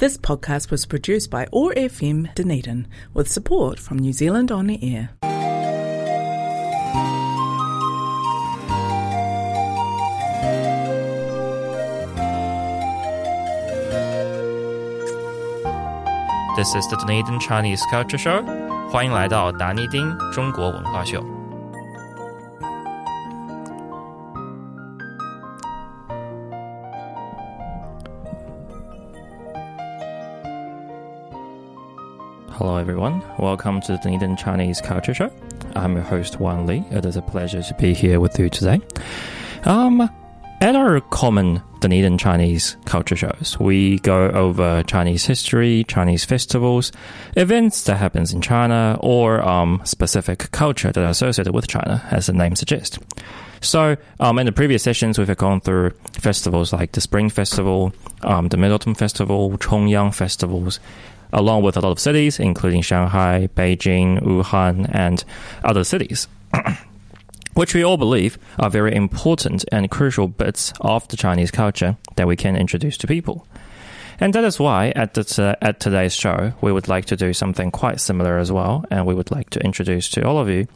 This podcast was produced by OAR FM Dunedin with support from New Zealand On the Air. This is the Dunedin Chinese Culture Show. 欢迎来到达尼丁中国文化秀。Everyone. Welcome to the Dunedin Chinese Culture Show. I'm your host, Wan Li. It is a pleasure to be here with you today. Um, at our common Dunedin Chinese culture shows, we go over Chinese history, Chinese festivals, events that happens in China, or um, specific culture that are associated with China, as the name suggests. So, um, in the previous sessions, we've gone through festivals like the Spring Festival, um, the Mid Autumn Festival, Chongyang festivals, along with a lot of cities, including Shanghai, Beijing, Wuhan, and other cities. which we all believe are very important and crucial bits of the Chinese culture that we can introduce to people. And that is why at, the, at today's show, we would like to do something quite similar as well. And we would like to introduce to all of you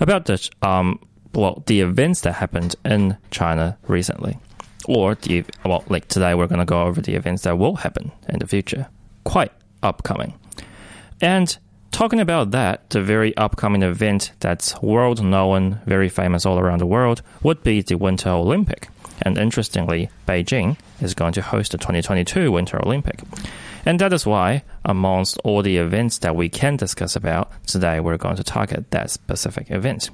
about the, um, well, the events that happened in China recently. Or the, well, like today, we're going to go over the events that will happen in the future. Quite upcoming. And talking about that, the very upcoming event that's world known, very famous all around the world, would be the Winter Olympic. And interestingly, Beijing is going to host the 2022 Winter Olympic. And that is why, amongst all the events that we can discuss about, today we're going to target that specific event.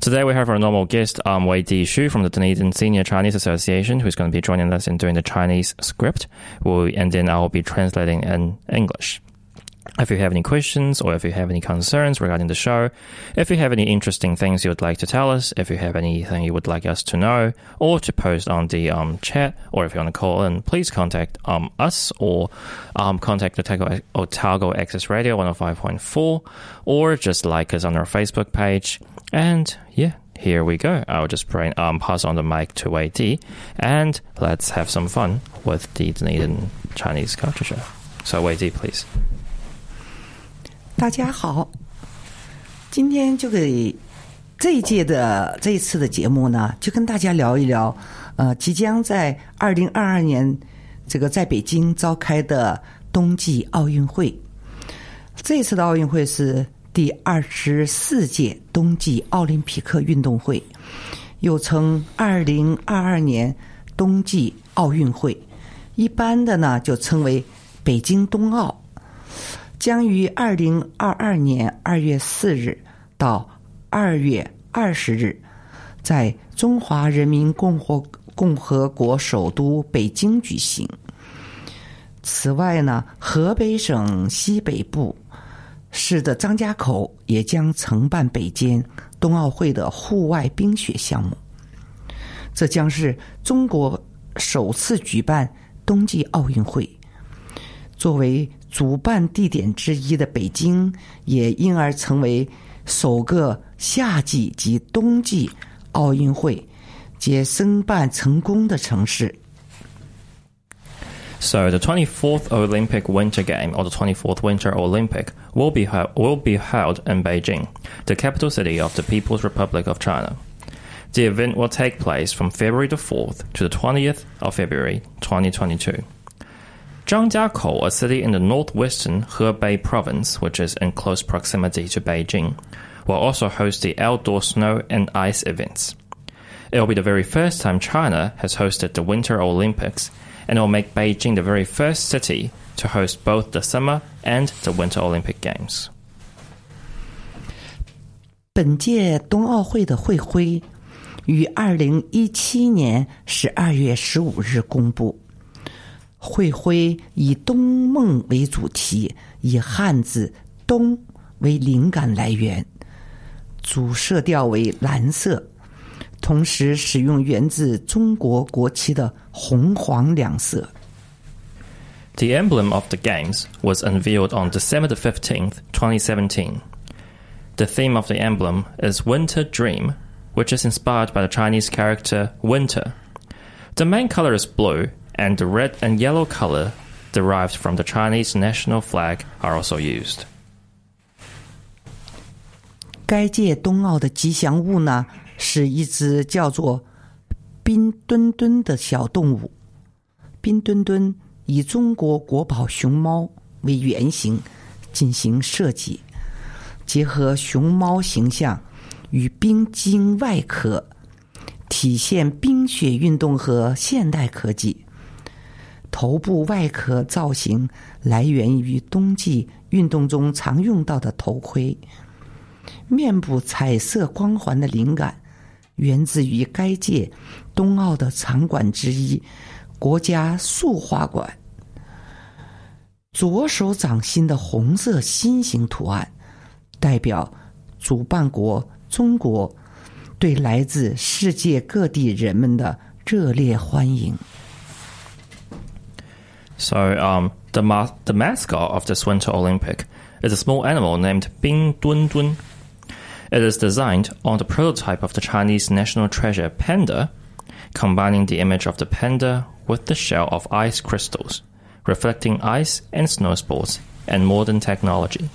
Today we have our normal guest, um, Wei Di Shu from the Dunedin Senior Chinese Association, who's going to be joining us in doing the Chinese script, We and then I will be translating in English. If you have any questions or if you have any concerns regarding the show, if you have any interesting things you would like to tell us, if you have anything you would like us to know or to post on the um, chat, or if you want to call in, please contact um, us or um, contact Otago, Otago Access Radio 105.4 or just like us on our Facebook page. And yeah, here we go. I'll just bring, um, pass on the mic to Wei Di and let's have some fun with the Dunedin Chinese Culture Show. So Wei Di, please. 大家好，今天就给这一届的这一次的节目呢，就跟大家聊一聊，呃，即将在二零二二年这个在北京召开的冬季奥运会。这次的奥运会是 第二十四届冬季奥林匹克运动会，又称二零二二年冬季奥运会，一般的呢就称为北京冬奥。将于二零二二年二月四日到二月二十日，在中华人民共和共和国首都北京举行。此外呢，河北省西北部市的张家口也将承办北京冬奥会的户外冰雪项目。这将是中国首次举办冬季奥运会，作为。主办地点之一的北京，也因而成为首个夏季及冬季奥运会皆申办成功的城市。So the 24th Olympic Winter Game or the 24th Winter Olympic will be will be held in Beijing, the capital city of the People's Republic of China. The event will take place from February the 4th to the 20th of February 2022. Zhangjiakou, a city in the northwestern Hebei province, which is in close proximity to Beijing, will also host the outdoor snow and ice events. It will be the very first time China has hosted the Winter Olympics, and it will make Beijing the very first city to host both the Summer and the Winter Olympic Games. 本届冬奥会的会徽于二零一七年十二月十五日公布。会徽以冬梦为主题，以汉字“冬”为灵感来源，主色调为蓝色， 同时使用源自中国国旗的红黄两色。The emblem of the games was unveiled on December the 15th, 2017. The theme of the emblem is Winter Dream, which is inspired by the Chinese character winter. The main color is blue and the red and yellow color derived from the Chinese national flag are also used. 该届冬奥的吉祥物呢， 是一只叫做冰墩墩的小动物。冰墩墩以中国国宝熊猫为原型进行设计，结合熊猫形象与冰晶外壳，体现冰雪运动和现代科技。头部外壳造型来源于冬季运动中常用到的头盔。面部彩色光环的灵感源自于该届冬奥的场馆之一——国家塑画馆。左手掌心的红色心形图案，代表主办国中国对来自世界各地人们的热烈欢迎。So, um, the, ma- the mascot of this Winter Olympic is a small animal named Bing Dun Dun. It is designed on the prototype of the Chinese national treasure panda, combining the image of the panda with the shell of ice crystals, reflecting ice and snow sports and modern technology.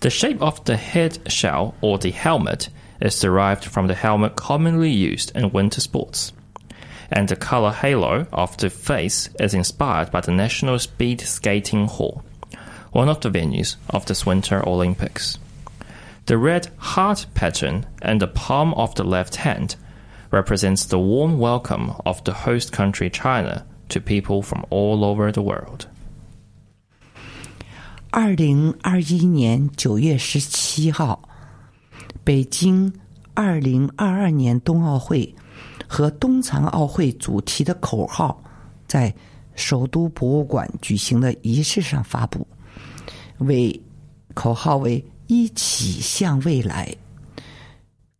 The shape of the head shell or the helmet is derived from the helmet commonly used in winter sports. And the color halo of the face is inspired by the National Speed Skating Hall, one of the venues of this Winter Olympics. The red heart pattern in the palm of the left hand represents the warm welcome of the host country China to people from all over the world. 二零二一年九月十七号，北京二零二二年冬奥会和冬残奥会主题的口号在首都博物馆举行的仪式上发布，为口号为“ 一起向未来。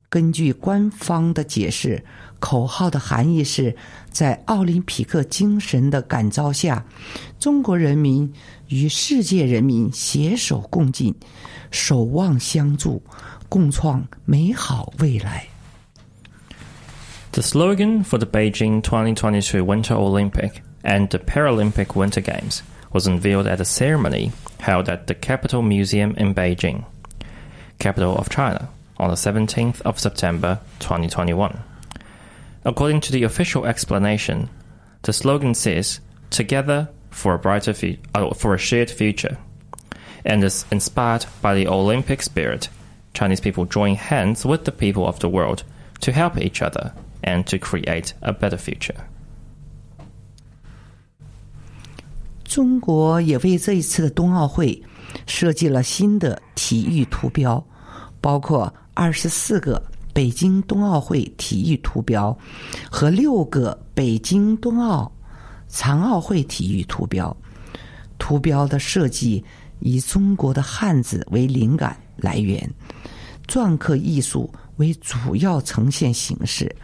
根据官方的解释，口号的含义是在奥林匹克精神的感召下，中国人民与世界人民携手共进，守望相助，共创美好未来。The slogan for the Beijing 2022 Winter Olympic and the Paralympic Winter Games was unveiled at a ceremony held at the Capital Museum in Beijing capital of China, on the 17th of September 2021. According to the official explanation, the slogan says "Together for a brighter fu- uh, for a shared future," and is inspired by the Olympic spirit. Chinese people join hands with the people of the world to help each other and to create a better future. 中国也为这一次的冬奥会 设计了新的体育图标，包括二十四个北京冬奥会体育图标和六个北京冬奥残奥会体育图标。图标的设计以中国的汉字为灵感来源，篆刻艺术为主要呈现形式，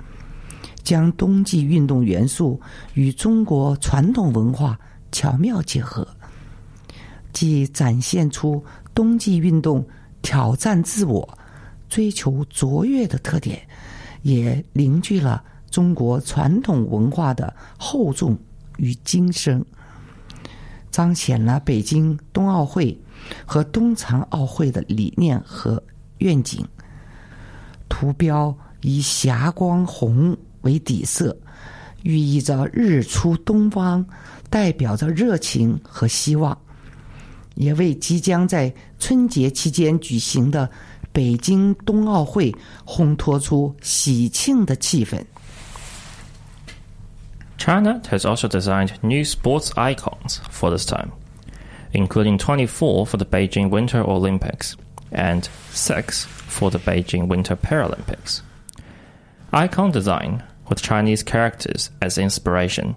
将冬季运动元素与中国传统文化巧妙结合，既展现出冬季运动挑战自我、追求卓越的特点，也凝聚了中国传统文化的厚重与精深，彰显了北京冬奥会和冬残奥会的理念和愿景。图标以霞光红为底色，寓意着日出东方，代表着热情和希望，也为即将在春节期间举行的北京冬奥会烘托出喜庆的气氛。 China has also designed new sports icons for this time, including 24 for the Beijing Winter Olympics and 6 for the Beijing Winter Paralympics. Icon design with Chinese characters as inspiration,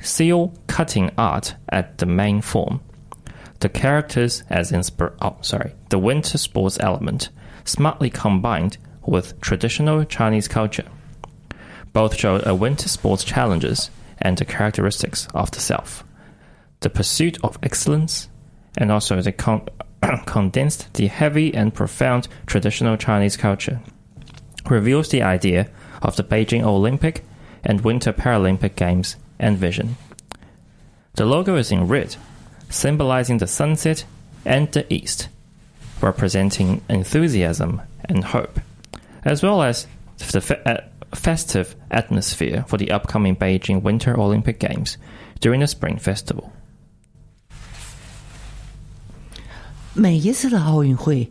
seal cutting art at the main form, the characters as inspir oh sorry, the winter sports element smartly combined with traditional Chinese culture. Both show a winter sports challenges and the characteristics of the self, the pursuit of excellence, and also the con- condensed the heavy and profound traditional Chinese culture. Reveals the idea of the Beijing Olympic and Winter Paralympic Games and vision. The logo is in red, symbolizing the sunset and the east, representing enthusiasm and hope, as well as the fe- uh, festive atmosphere for the upcoming Beijing Winter Olympic Games during the Spring Festival. 每一次的奥运会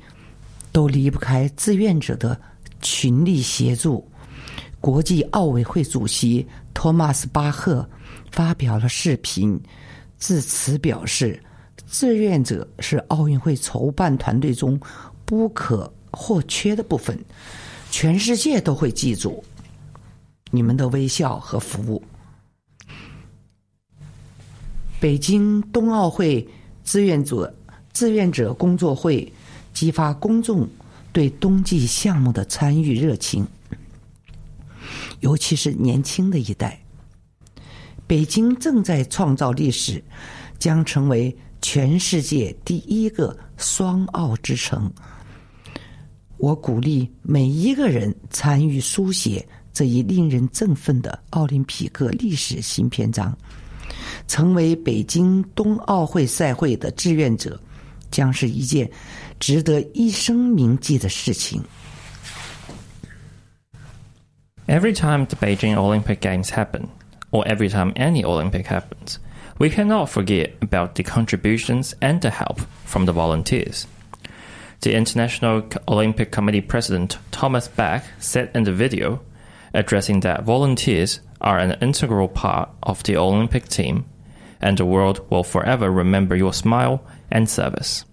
都离不开志愿者的群力协助。国际奥委会主席托马斯·巴赫发表了视频 致辞，表示：“志愿者是奥运会筹办团队中不可或缺的部分，全世界都会记住你们的微笑和服务。”北京冬奥会志愿者志愿者工作会激发公众对冬季项目的参与热情，尤其是年轻的一代。北京正在创造历史，将成为全世界第一个双奥之城。我鼓励每一个人参与书写这一令人振奋的奥林匹克历史新篇章。成为北京冬奥会赛会的志愿者，将是一件值得一生铭记的事情。 Every time the Beijing Olympic Games happen, or every time any Olympic happens, we cannot forget about the contributions and the help from the volunteers. The International Olympic Committee President Thomas Bach said in the video, addressing that volunteers are an integral part of the Olympic team, and the world will forever remember your smile and service.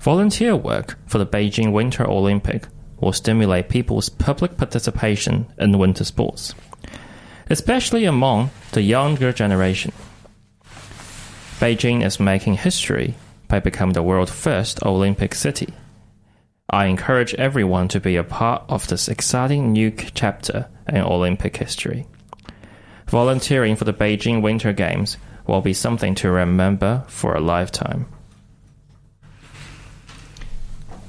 Volunteer work for the Beijing Winter Olympic will stimulate people's public participation in winter sports, especially among the younger generation. Beijing is making history by becoming the world's first Olympic city. I encourage everyone to be a part of this exciting new chapter in Olympic history. Volunteering for the Beijing Winter Games will be something to remember for a lifetime.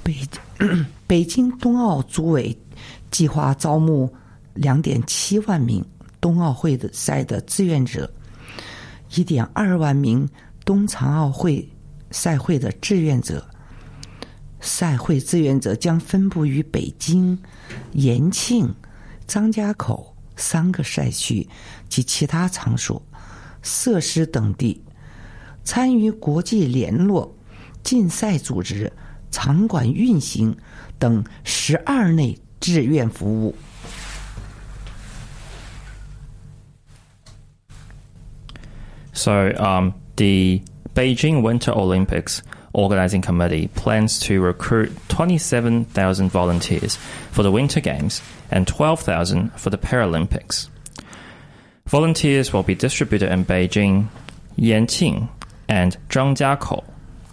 北北京冬奥组委计划招募两点七万名 冬奥会的赛的志愿者，一点二万名冬残奥会赛会的志愿者。赛会志愿者将分布于北京、延庆、张家口三个赛区及其他场所、设施等地，参与国际联络、竞赛组织、场馆运行等十二类志愿服务。So, um, the Beijing Winter Olympics Organizing Committee plans to recruit 27,000 volunteers for the Winter Games and 12,000 for the Paralympics. Volunteers will be distributed in Beijing, Yanqing, and Zhangjiakou,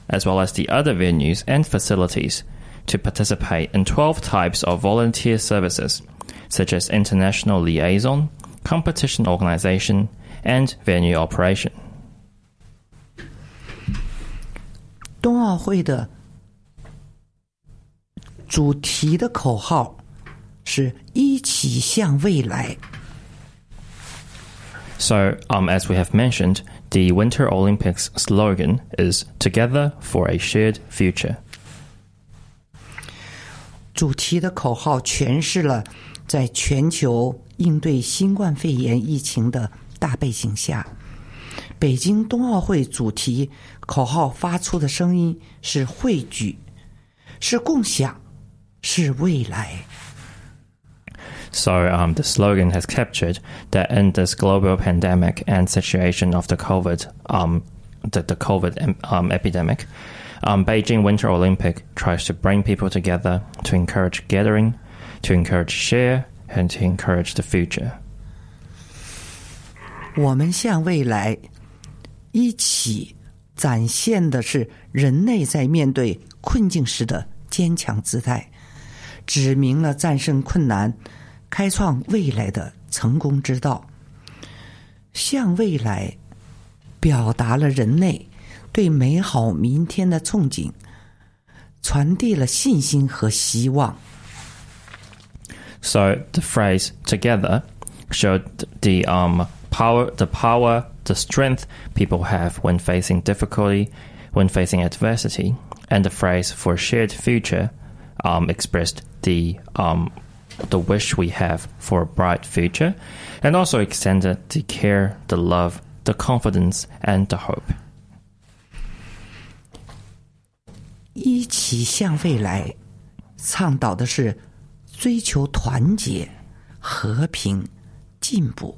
as well as the other venues and facilities, to participate in 12 types of volunteer services, such as international liaison, competition organization, and venue operation. 冬奥会的主题的口号是一起向未来。 So, um, as we have mentioned, the Winter Olympics slogan is "Together for a Shared Future." 主题的口号诠释了在全球应对新冠肺炎疫情的 大背景下，北京冬奥会主题口号发出的声音是汇聚，是共享，是未来。 So, um, the slogan has captured that in this global pandemic and situation of the COVID, um, the, the COVID um, epidemic, um, Beijing Winter Olympic tries to bring people together to encourage gathering, to encourage share, and to encourage the future. 我们向未来一起展现的是人类在面对困境时的坚强姿态，指明了战胜困难、开创未来的成功之道。向未来，表达了人类对美好明天的憧憬，传递了信心和希望。So the phrase "together" showed the um, power, the power, the strength people have when facing difficulty, when facing adversity, and the phrase for shared future um, expressed the um, the wish we have for a bright future, and also extended the care, the love, the confidence, and the hope. 一起向未来，倡导的是追求团结、和平、进步、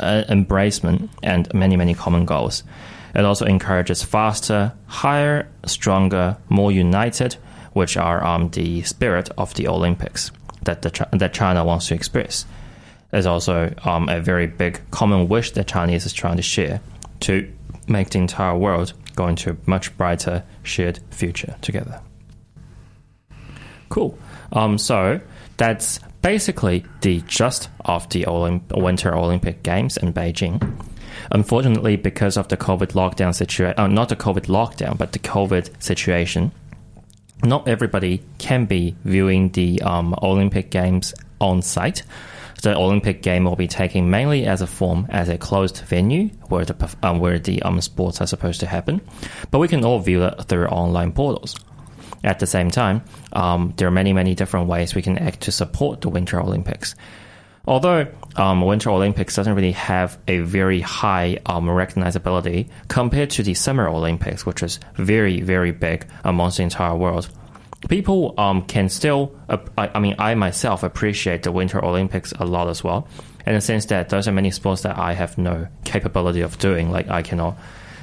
uh, embracement, and many, many common goals. It also encourages faster, higher, stronger, more united, which are um, the spirit of the Olympics that, the, that China wants to express. There's also um, a very big common wish that Chinese is trying to share to make the entire world go into a much brighter shared future together. Cool. Um, so that's basically the gist of the Olymp- Winter Olympic Games in Beijing. Unfortunately, because of the COVID lockdown situation, uh, not the COVID lockdown, but the COVID situation, not everybody can be viewing the um, Olympic Games on site. The Olympic game will be taken mainly as a form as a closed venue where the um, where the um, sports are supposed to happen, but we can all view it through online portals. At the same time, um, there are many many different ways we can act to support the Winter Olympics. Although um, Winter Olympics doesn't really have a very high um, recognizability compared to the Summer Olympics, which is very, very big amongst the entire world, people um, can still, uh, I, I mean, I myself appreciate the Winter Olympics a lot as well, in the sense that those are many sports that I have no capability of doing. Like, I cannot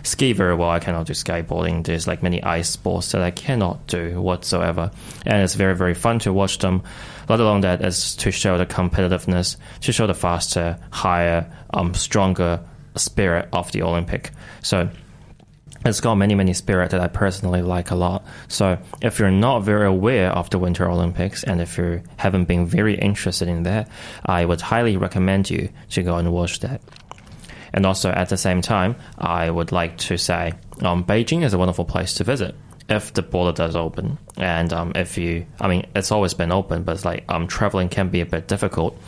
ski very well, I cannot do skateboarding. There's like many ice sports that I cannot do whatsoever. And it's very, very fun to watch them, let alone that is to show the competitiveness, to show the faster, higher, um, stronger spirit of the Olympic. So it's got many, many spirit that I personally like a lot. So if you're not very aware of the Winter Olympics and if you haven't been very interested in that, I would highly recommend you to go and watch that. And also at the same time, I would like to say um, Beijing is a wonderful place to visit if the border does open. And um, if you, I mean, it's always been open, but it's like um, traveling can be a bit difficult.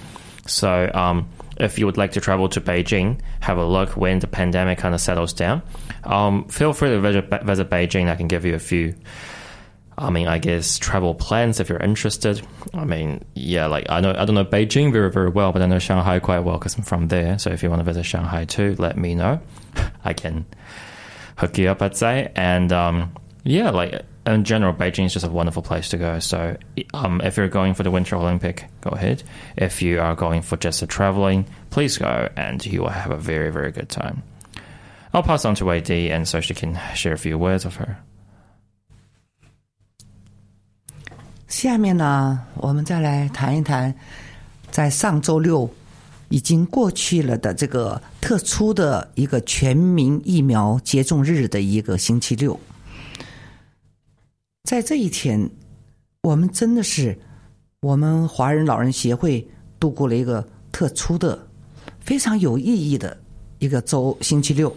So um, if you would like to travel to Beijing, have a look when the pandemic kind of settles down. Um, feel free to visit, visit Beijing. I can give you a few. I mean, I guess travel plans if you're interested. I mean, yeah, like I know I don't know Beijing very very well, but I know Shanghai quite well because I'm from there. So if you want to visit Shanghai too, let me know. I can hook you up, I'd say. And um, yeah, like in general, Beijing is just a wonderful place to go. So um, if you're going for the Winter Olympic, go ahead. If you are going for just a traveling, please go, and you will have a very very good time. I'll pass on to Di, and so she can share a few words of her. 下面呢，我们再来谈一谈，在上周六已经过去了的这个特殊的一个全民疫苗接种日的一个星期六。在这一天，我们真的是我们华人老人协会度过了一个特殊的、非常有意义的一个周星期六。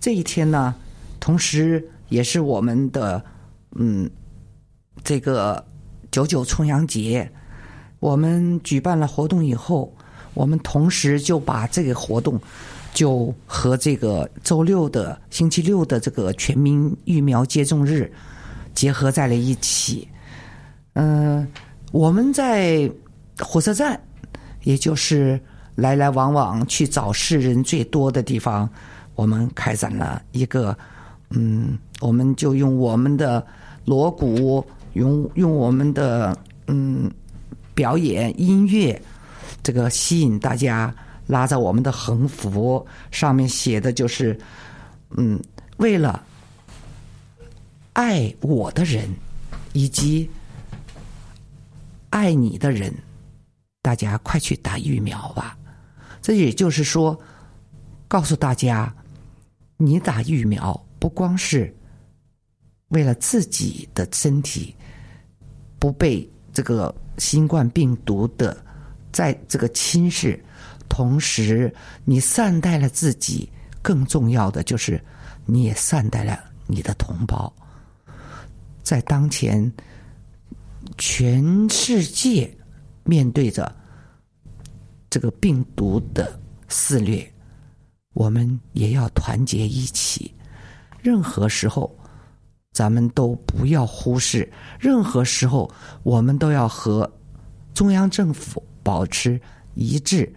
这一天呢，同时也是我们的嗯这个九九重阳节。我们举办了活动以后，我们同时就把这个活动就和这个周六的星期六的这个全民疫苗接种日结合在了一起。嗯、我们在火车站，也就是来来往往去找事人最多的地方，我们开展了一个，嗯，我们就用我们的锣鼓，用用我们的嗯表演音乐，这个吸引大家，拉着我们的横幅，上面写的就是，嗯，为了爱我的人，以及爱你的人，大家快去打疫苗吧。这也就是说，告诉大家，你打疫苗不光是为了自己的身体不被这个新冠病毒的在这个侵蚀，同时你善待了自己，更重要的就是你也善待了你的同胞。在当前，全世界面对着这个病毒的肆虐，我们也要团结一起。任何时候，咱们都不要忽视；任何时候，我们都要和中央政府保持一致。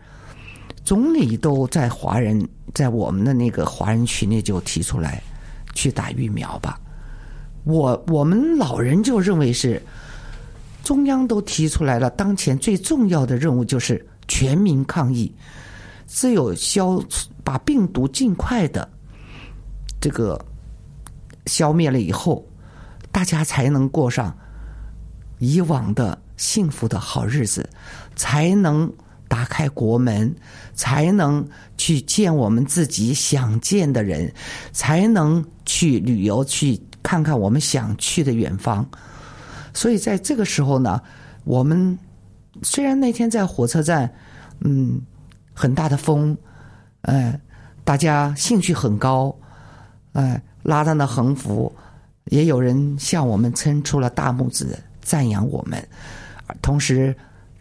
总理都在华人在我们的那个华人群里就提出来，去打疫苗吧。我我们老人就认为是中央都提出来了，当前最重要的任务就是全民抗疫，只有消把病毒尽快的这个消灭了以后，大家才能过上以往的幸福的好日子，才能打开国门，才能去见我们自己想见的人，才能去旅游去。看看我们想去的远方，所以在这个时候呢，我们虽然那天在火车站，嗯，很大的风，哎，大家兴趣很高，哎，拉着那横幅，也有人向我们伸出了大拇指赞扬我们，同时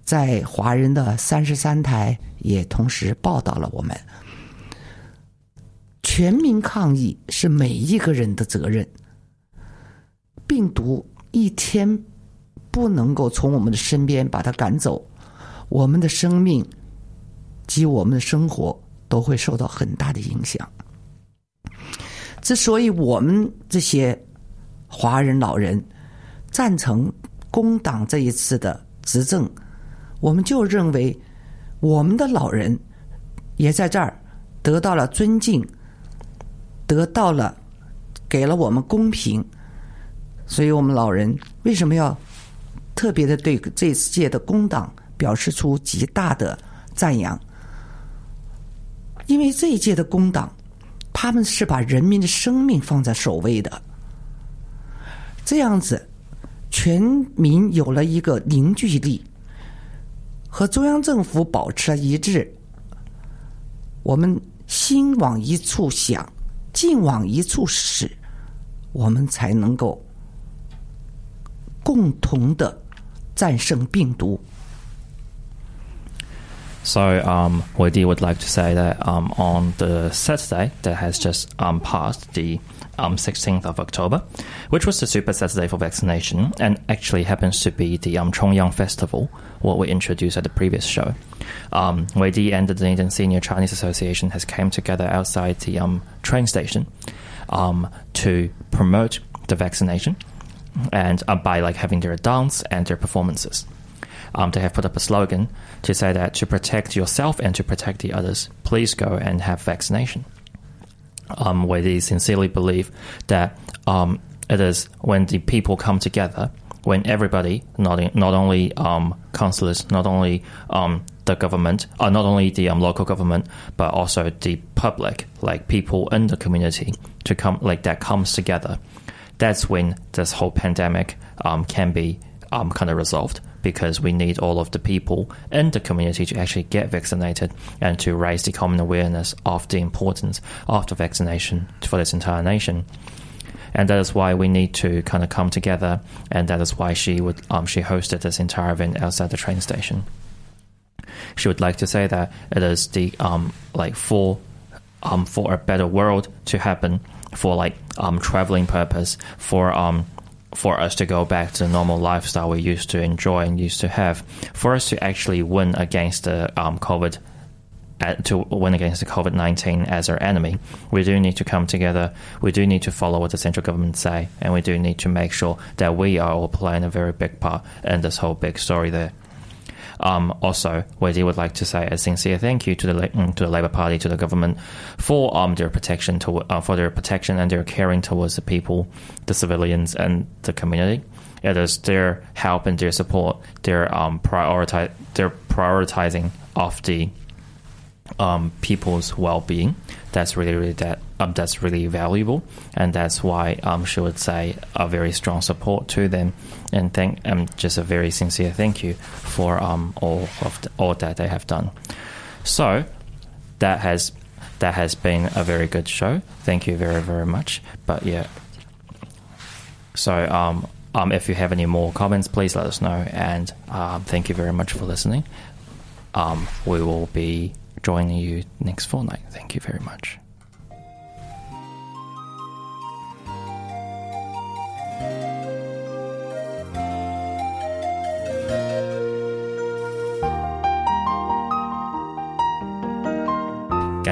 在华人的三十三台也同时报道了我们，全民抗疫是每一个人的责任。病毒一天不能够从我们的身边把它赶走，我们的生命及我们的生活都会受到很大的影响。之所以我们这些华人老人赞成工党这一次的执政，我们就认为我们的老人也在这儿得到了尊敬，得到了给了我们公平。所以我们老人为什么要特别的对这届的工党表示出极大的赞扬？因为这一届的工党，他们是把人民的生命放在首位的。这样子，全民有了一个凝聚力，和中央政府保持了一致。我们心往一处想，劲往一处使，我们才能够。共同的战胜病毒。So, um, Weidi would like to say that um, on the Saturday that has just um, passed, the um, 16th of October, which was the Super Saturday for vaccination, and actually happens to be the um, Chongyang Festival, what we introduced at the previous show. Um, Weidi and the Dunedin Senior Chinese Association has came together outside the um, train station um, to promote the vaccination and uh, by like having their dance and their performances. Um, they have put up a slogan to say that to protect yourself and to protect the others, please go and have vaccination. Um, where they sincerely believe that um, it is when the people come together, when everybody, not not only um, councillors, not only um, the government, uh, not only the um, local government, but also the public, like people in the community, to come like that comes together that's when this whole pandemic um, can be kind of resolved because we need all of the people in the community to actually get vaccinated and to raise the common awareness of the importance of the vaccination for this entire nation. And that is why we need to kind of come together, and that is why she would um, she hosted this entire event outside the train station. She would like to say that it is the um, like for um, for a better world to happen for like um, traveling purpose for um, for us to go back to the normal lifestyle we used to enjoy and used to have for us to actually win against the um, COVID uh, to win against the COVID 19 as our enemy, we do need to come together. We do need to follow what the central government say, and we do need to make sure that we are all playing a very big part in this whole big story there. Um, also, Weidi would like to say a sincere thank you to the mm, to the Labour Party, to the government, for um, their protection to, uh, for their protection and their caring towards the people, the civilians, and the community. It is their help and their support, their um, prioritize, their prioritizing of the um, people's well-being. That's really, really that um, that's really valuable, and that's why um, she would say a very strong support to them, and thank um, just a very sincere thank you for um, all of the, all that they have done. So that has that has been a very good show. Thank you very very much. But yeah, so um, um, if you have any more comments, please let us know. And um, thank you very much for listening. Um, we will be joining you next fortnight. Thank you very much.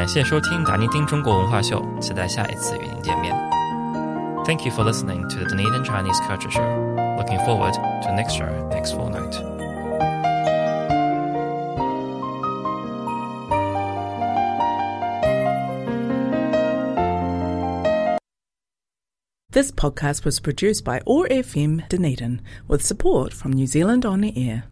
感谢收听达尼丁中国文化秀，期待下一次与您见面。Thank you for listening to the Dunedin Chinese Culture Show. Looking forward to next show next fortnight. This podcast was produced by OAR FM Dunedin with support from New Zealand On the Air.